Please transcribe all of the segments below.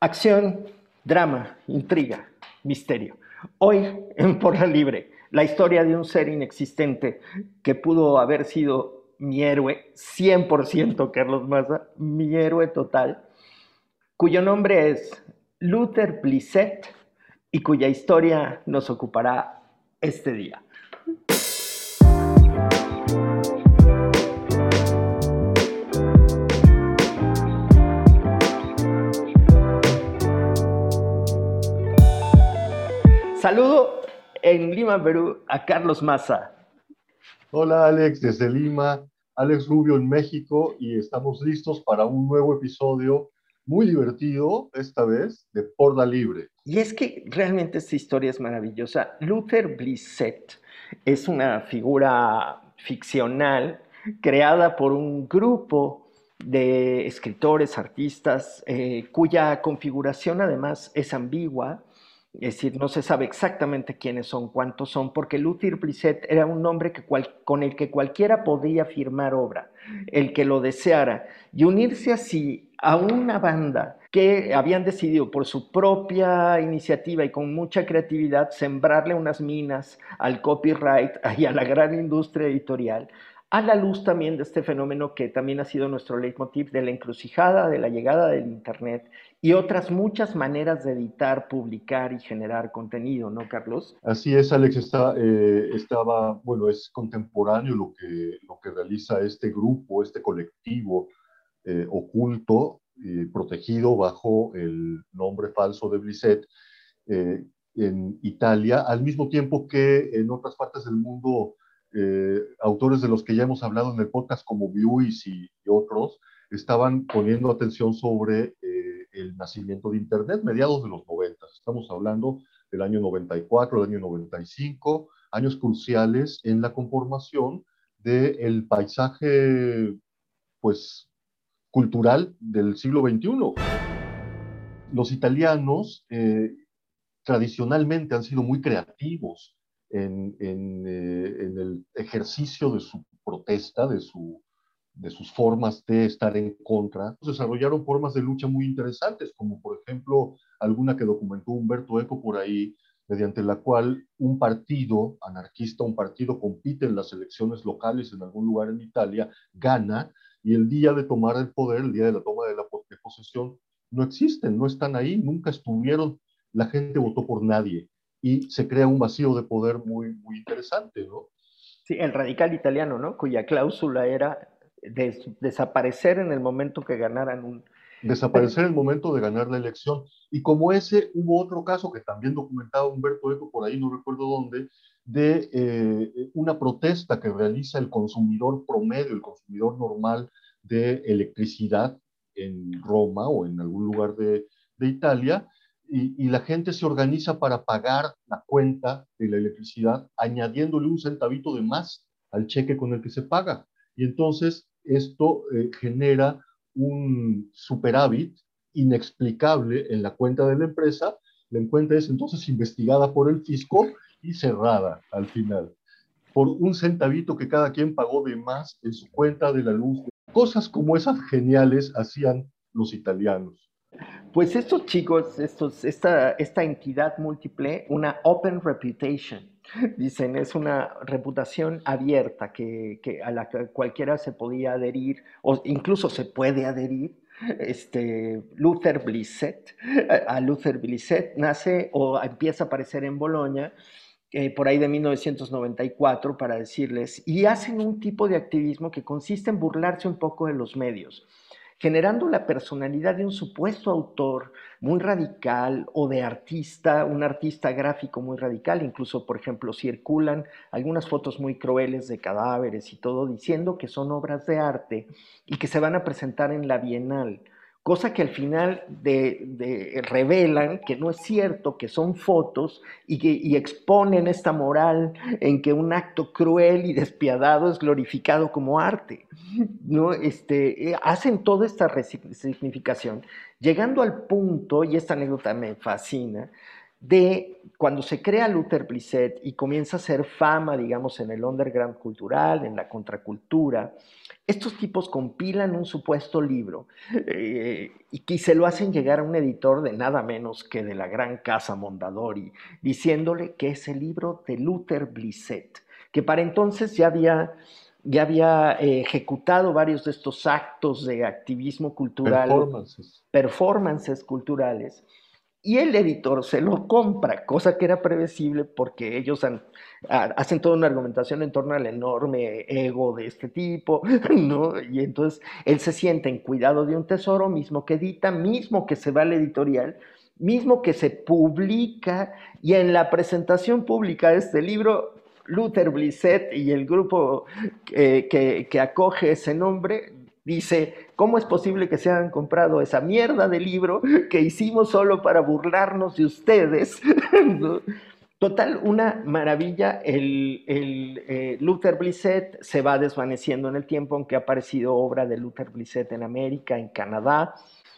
Acción, drama, intriga, misterio. Hoy en Por la Libre, la historia de un ser inexistente que pudo haber sido mi héroe, 100% Carlos Maza, mi héroe total, cuyo nombre es Luther Blissett y cuya historia nos ocupará este día. Saludo en Lima, Perú, a Carlos Maza. Hola Alex, desde Lima, Alex Rubio en México y estamos listos para un nuevo episodio muy divertido, esta vez, de Porda Libre. Y es que realmente esta historia es maravillosa. Luther Blissett es una figura ficcional creada por un grupo de escritores, artistas, eh, cuya configuración además es ambigua es decir, no se sabe exactamente quiénes son, cuántos son, porque Luther Blissett era un nombre con el que cualquiera podía firmar obra, el que lo deseara, y unirse así a una banda que habían decidido por su propia iniciativa y con mucha creatividad sembrarle unas minas al copyright y a la gran industria editorial, a la luz también de este fenómeno que también ha sido nuestro leitmotiv de la encrucijada, de la llegada del Internet y otras muchas maneras de editar, publicar y generar contenido, ¿no, Carlos? Así es, Alex, está, eh, estaba, bueno, es contemporáneo lo que, lo que realiza este grupo, este colectivo eh, oculto, y protegido bajo el nombre falso de Blissett eh, en Italia, al mismo tiempo que en otras partes del mundo eh, autores de los que ya hemos hablado en el podcast, como Lewis y, otros, estaban poniendo atención sobre eh, el nacimiento de Internet, mediados de los 90. Estamos hablando del año 94, del año 95, años cruciales en la conformación del paisaje, pues, cultural del siglo XXI. Los italianos eh, tradicionalmente han sido muy creativos eh, en, el ejercicio de su protesta, de, su, de sus formas de estar en contra. Desarrollaron formas de lucha muy interesantes, como por ejemplo alguna que documentó Humberto Eco por ahí, mediante la cual un partido anarquista, un partido compite en las elecciones locales en algún lugar en Italia, gana, y el día de tomar el poder, el día de la toma de la posesión, no existen, no están ahí, nunca estuvieron, la gente votó por nadie y se crea un vacío de poder muy, muy interesante, ¿no? Sí, el radical italiano, ¿no? Cuya cláusula era desaparecer en el momento que ganaran un... Desaparecer en el momento de ganar la elección. Y como ese, hubo otro caso que también documentaba Humberto Eco por ahí, no recuerdo dónde, de eh, una protesta que realiza el consumidor promedio, el consumidor normal de electricidad en Roma o en algún lugar de, de Italia, y, la gente se organiza para pagar la cuenta de la electricidad añadiéndole un centavito de más al cheque con el que se paga. Y entonces esto eh, genera un superávit inexplicable en la cuenta de la empresa. La cuenta es entonces investigada por el fisco y cerrada al final por un centavito que cada quien pagó de más en su cuenta de la luz. Cosas como esas geniales hacían los italianos. Pues estos chicos, estos, esta, esta entidad múltiple, una open reputation, dicen, es una reputación abierta que, que, a la que cualquiera se podía adherir o incluso se puede adherir. Este, Luther Blissett, a Luther Blissett nace o empieza a aparecer en Bolonia eh, por ahí de 1994 para decirles, y hacen un tipo de activismo que consiste en burlarse un poco de los medios generando la personalidad de un supuesto autor muy radical o de artista, un artista gráfico muy radical. Incluso, por ejemplo, circulan algunas fotos muy crueles de cadáveres y todo, diciendo que son obras de arte y que se van a presentar en la Bienal cosa que al final revelan que no es cierto, que son fotos y exponen esta moral en que un acto cruel y despiadado es glorificado como arte. ¿no? Este, eh, hacen toda esta significación, llegando al punto, y esta anécdota me fascina, de cuando se crea Luther Blissett y comienza a hacer fama, digamos, en el underground cultural, en la contracultura, estos tipos compilan un supuesto libro eh, y que se lo hacen llegar a un editor de nada menos que de la gran casa Mondadori, diciéndole que es el libro de Luther Blissett, que para entonces ya había ya había eh, ejecutado varios de estos actos de activismo cultural, performances. performances culturales, y el editor se lo compra, cosa que era previsible porque ellos hacen toda una argumentación en torno al enorme ego de este tipo, ¿no? Y entonces él se siente en cuidado de un tesoro, mismo que edita, mismo que se va al editorial, mismo que se publica, y en la presentación pública de este libro, Luther Blissett y el grupo que acoge ese nombre Dice, ¿cómo es posible que se hayan comprado esa mierda de libro que hicimos solo para burlarnos de ustedes? Total, una maravilla. El, eh, Luther Blissett se va desvaneciendo en el tiempo, aunque ha aparecido obra de Luther Blissett en América, en Canadá.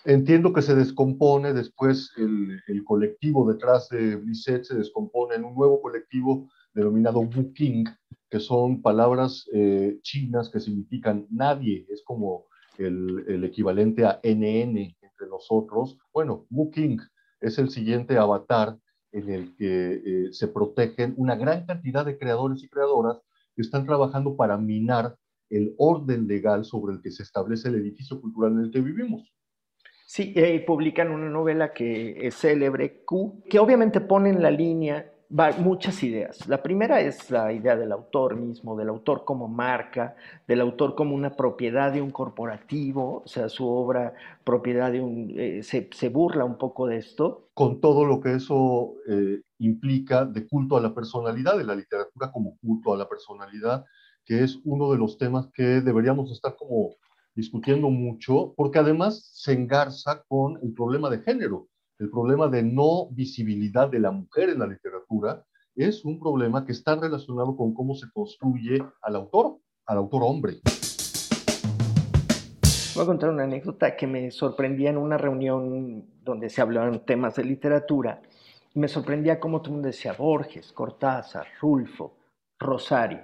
Entiendo que se descompone después el, colectivo detrás de Blissett, se descompone en un nuevo colectivo denominado King, que son palabras eh, chinas que significan nadie, es como el, equivalente a NN entre nosotros. Bueno, King es el siguiente avatar en el que eh, se protegen una gran cantidad de creadores y creadoras que están trabajando para minar el orden legal sobre el que se establece el edificio cultural en el que vivimos. Sí, eh, publican una novela que es célebre, que obviamente pone en la línea muchas ideas. La primera es la idea del autor mismo, del autor como marca, del autor como una propiedad de un corporativo, o sea, su obra propiedad de un... Eh, se, burla un poco de esto. Con todo lo que eso eh, implica de culto a la personalidad, de la literatura como culto a la personalidad, que es uno de los temas que deberíamos estar como discutiendo mucho, porque además se engarza con el problema de género el problema de no visibilidad de la mujer en la literatura es un problema que está relacionado con cómo se construye al autor, al autor hombre. Voy a contar una anécdota que me sorprendía en una reunión donde se hablaban temas de literatura. Y me sorprendía cómo todo el mundo decía Borges, Cortázar, Rulfo, Rosario.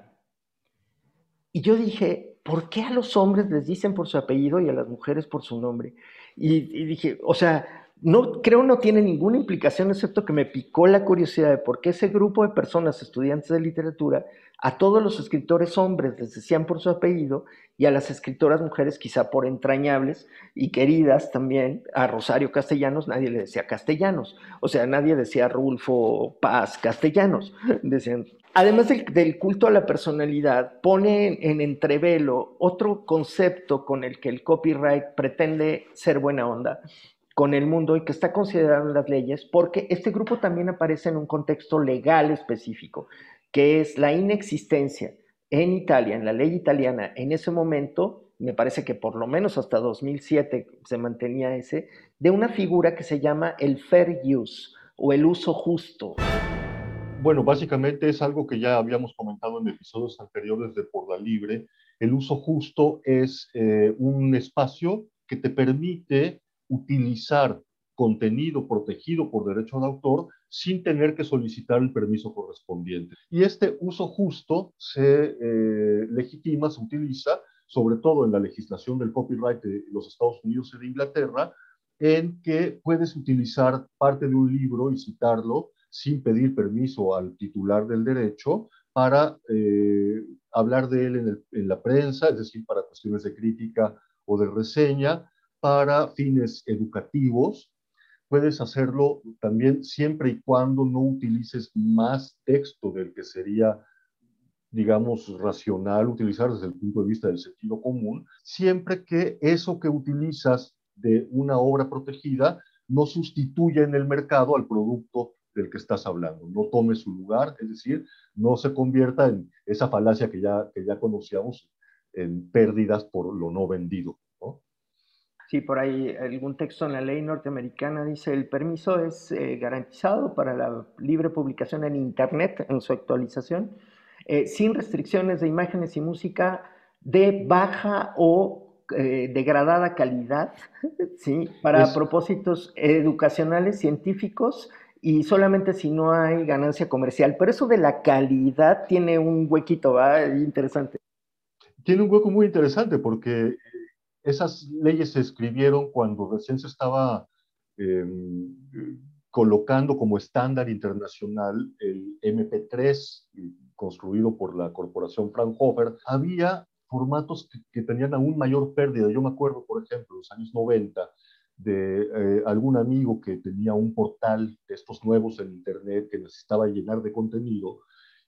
Y yo dije, ¿por qué a los hombres les dicen por su apellido y a las mujeres por su nombre? Y, y dije, o sea, no creo no tiene ninguna implicación excepto que me picó la curiosidad de por qué ese grupo de personas, estudiantes de literatura, a todos los escritores hombres les decían por su apellido y a las escritoras mujeres quizá por entrañables y queridas también, a Rosario Castellanos nadie le decía Castellanos, o sea, nadie decía Rulfo Paz Castellanos, decían Además del, culto a la personalidad, pone en, entrevelo otro concepto con el que el copyright pretende ser buena onda, con el mundo y que está considerado en las leyes, porque este grupo también aparece en un contexto legal específico, que es la inexistencia en Italia, en la ley italiana, en ese momento, me parece que por lo menos hasta 2007 se mantenía ese, de una figura que se llama el fair use o el uso justo. Bueno, básicamente es algo que ya habíamos comentado en episodios anteriores de Por la Libre. El uso justo es eh, un espacio que te permite utilizar contenido protegido por derecho de autor sin tener que solicitar el permiso correspondiente. Y este uso justo se eh, legitima, se utiliza, sobre todo en la legislación del copyright de los Estados Unidos y de Inglaterra, en que puedes utilizar parte de un libro y citarlo sin pedir permiso al titular del derecho para eh, hablar de él en, en la prensa, es decir, para cuestiones de crítica o de reseña, para fines educativos. Puedes hacerlo también siempre y cuando no utilices más texto del que sería, digamos, racional utilizar desde el punto de vista del sentido común, siempre que eso que utilizas de una obra protegida no sustituya en el mercado al producto del que estás hablando, no tome su lugar, es decir, no se convierta en esa falacia que ya, que ya conocíamos en pérdidas por lo no vendido. Sí, por ahí algún texto en la ley norteamericana dice el permiso es eh, garantizado para la libre publicación en Internet en su actualización, eh, sin restricciones de imágenes y música de baja o eh, degradada calidad, ¿sí? para propósitos educacionales, científicos y solamente si no hay ganancia comercial. Pero eso de la calidad tiene un huequito, ¿va? Interesante. Tiene un hueco muy interesante porque esas leyes se escribieron cuando recién se estaba em, colocando como estándar internacional el MP3 construido por la corporación Fraunhofer. Había formatos que, tenían aún mayor pérdida. Yo me acuerdo, por ejemplo, en los años 90, de eh, algún amigo que tenía un portal de estos nuevos en Internet que necesitaba llenar de contenido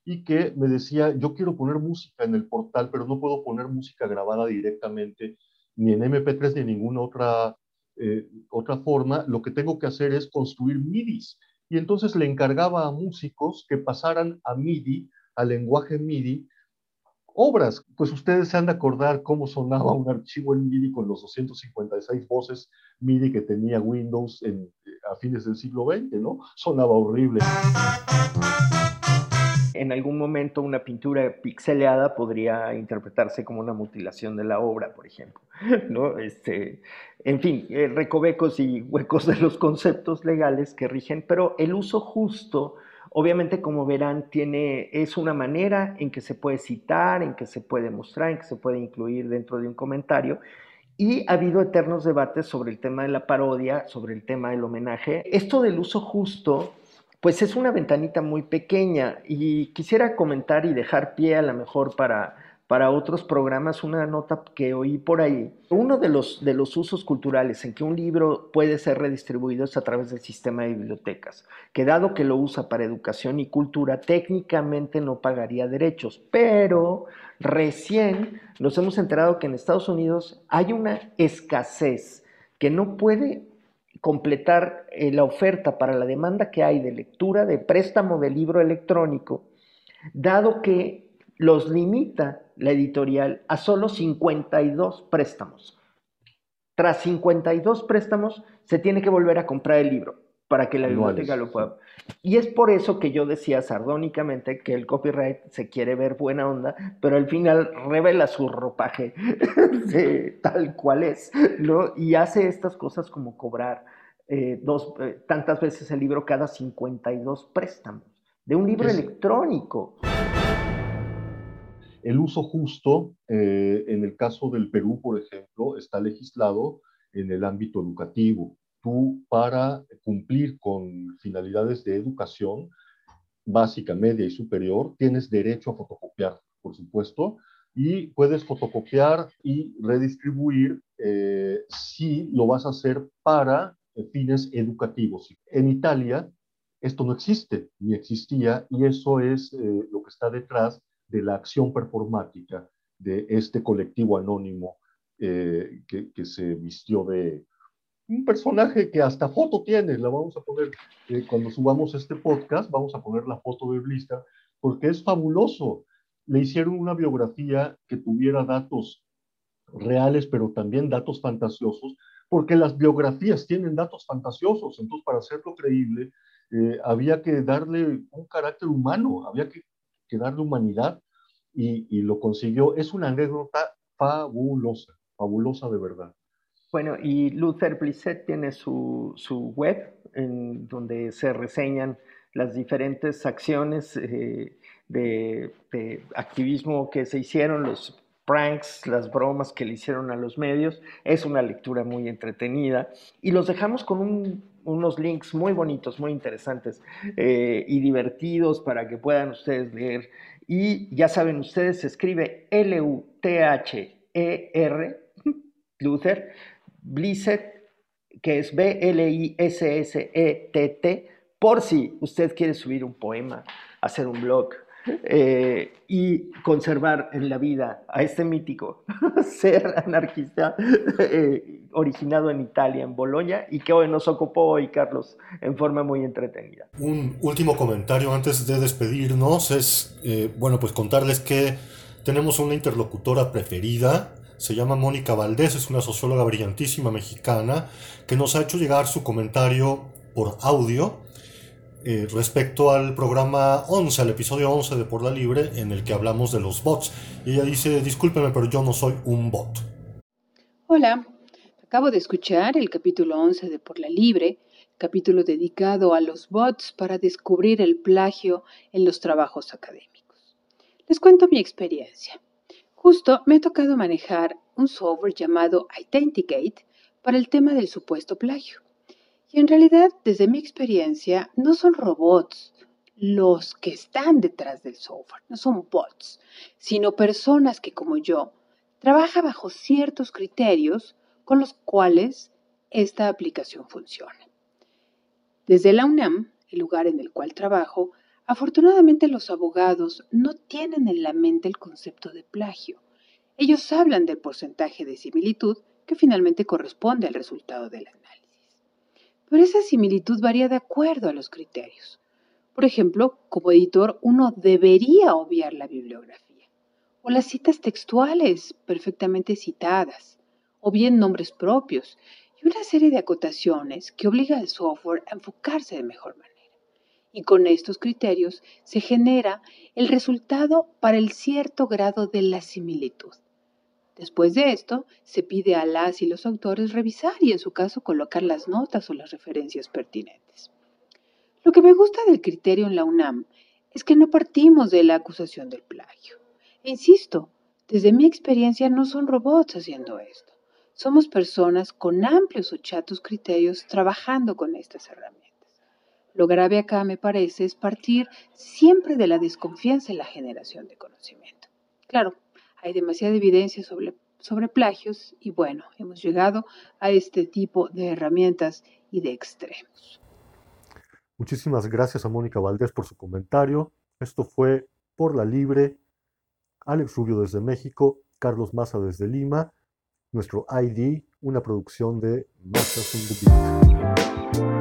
y que me decía, yo quiero poner música en el portal, pero no puedo poner música grabada directamente ni en MP3 ni en ninguna otra, eh, otra forma. Lo que tengo que hacer es construir MIDIs. Y entonces le encargaba a músicos que pasaran a MIDI, al lenguaje MIDI, obras. Pues ustedes se han de acordar cómo sonaba un archivo en MIDI con los 256 voces MIDI que tenía Windows en, a fines del siglo XX, ¿no? Sonaba horrible. En algún momento una pintura pixeleada podría interpretarse como una mutilación de la obra, por ejemplo. ¿no? Este, en fin, eh, recovecos y huecos de los conceptos legales que rigen, pero el uso justo Obviamente, como verán, tiene, es una manera en que se puede citar, en que se puede mostrar, en que se puede incluir dentro de un comentario. Y ha habido eternos debates sobre el tema de la parodia, sobre el tema del homenaje. Esto del uso justo, pues es una ventanita muy pequeña y quisiera comentar y dejar pie a lo mejor para para otros programas una nota que oí por ahí. Uno de los, de los usos culturales en que un libro puede ser redistribuido es a través del sistema de bibliotecas, que dado que lo usa para educación y cultura, técnicamente no pagaría derechos, pero recién nos hemos enterado que en Estados Unidos hay una escasez que no puede completar eh, la oferta para la demanda que hay de lectura, de préstamo de libro electrónico, dado que los limita la editorial a solo 52 préstamos. Tras 52 préstamos, se tiene que volver a comprar el libro para que la biblioteca lo pueda. Y es por eso que yo decía sardónicamente que el copyright se quiere ver buena onda, pero al final revela su ropaje tal cual es, ¿no? Y hace estas cosas como cobrar eh, dos, eh, tantas veces el libro cada 52 préstamos de un libro electrónico. El uso justo, eh, en el caso del Perú, por ejemplo, está legislado en el ámbito educativo. Tú, para cumplir con finalidades de educación básica, media y superior, tienes derecho a fotocopiar, por supuesto, y puedes fotocopiar y redistribuir eh, si lo vas a hacer para fines educativos. En Italia, esto no existe, ni existía, y eso es eh, lo que está detrás de la acción performática de este colectivo anónimo eh, que, se vistió de un personaje que hasta foto tiene, la vamos a poner, eh, cuando subamos este podcast, vamos a poner la foto de Blista, porque es fabuloso. Le hicieron una biografía que tuviera datos reales, pero también datos fantasiosos, porque las biografías tienen datos fantasiosos, entonces para hacerlo creíble, eh, había que darle un carácter humano, había que que darle humanidad y, lo consiguió. Es una anécdota fabulosa, fabulosa de verdad. Bueno, y Luther Blissett tiene su, web en donde se reseñan las diferentes acciones eh, de, activismo que se hicieron, los pranks, las bromas que le hicieron a los medios. Es una lectura muy entretenida. Y los dejamos con un unos links muy bonitos, muy interesantes eh, y divertidos para que puedan ustedes leer. Y ya saben, ustedes se escribe L-U-T-H-E-R, Luther, Blissett, que es B-L-I-S-S-E-T-T, por si usted quiere subir un poema, hacer un blog, eh, y conservar en la vida a este mítico ser anarquista eh, originado en Italia, en Bolonia, y que hoy nos ocupó hoy, Carlos, en forma muy entretenida. Un último comentario antes de despedirnos es, eh, bueno, pues contarles que tenemos una interlocutora preferida, se llama Mónica Valdés, es una socióloga brillantísima mexicana, que nos ha hecho llegar su comentario por audio eh, respecto al programa 11, al episodio 11 de Por la Libre, en el que hablamos de los bots. Y ella dice, discúlpeme, pero yo no soy un bot. Hola, acabo de escuchar el capítulo 11 de Por la Libre, capítulo dedicado a los bots para descubrir el plagio en los trabajos académicos. Les cuento mi experiencia. Justo me ha tocado manejar un software llamado Identicate para el tema del supuesto plagio. Y en realidad, desde mi experiencia, no son robots los que están detrás del software, no son bots, sino personas que como yo trabaja bajo ciertos criterios con los cuales esta aplicación funciona. Desde la UNAM, el lugar en el cual trabajo, afortunadamente los abogados no tienen en la mente el concepto de plagio. Ellos hablan del porcentaje de similitud que finalmente corresponde al resultado del análisis. Pero esa similitud varía de acuerdo a los criterios. Por ejemplo, como editor uno debería obviar la bibliografía, o las citas textuales perfectamente citadas, o bien nombres propios, y una serie de acotaciones que obliga al software a enfocarse de mejor manera. Y con estos criterios se genera el resultado para el cierto grado de la similitud. Después de esto, se pide a las y los autores revisar y en su caso colocar las notas o las referencias pertinentes. Lo que me gusta del criterio en la UNAM es que no partimos de la acusación del plagio. E insisto, desde mi experiencia no son robots haciendo esto. Somos personas con amplios o chatos criterios trabajando con estas herramientas. Lo grave acá, me parece, es partir siempre de la desconfianza en la generación de conocimiento. Claro, hay demasiada evidencia sobre, sobre plagios y bueno, hemos llegado a este tipo de herramientas y de extremos. Muchísimas gracias a Mónica Valdés por su comentario. Esto fue por la libre. Alex Rubio desde México, Carlos Maza desde Lima, nuestro ID, una producción de Masters Beat.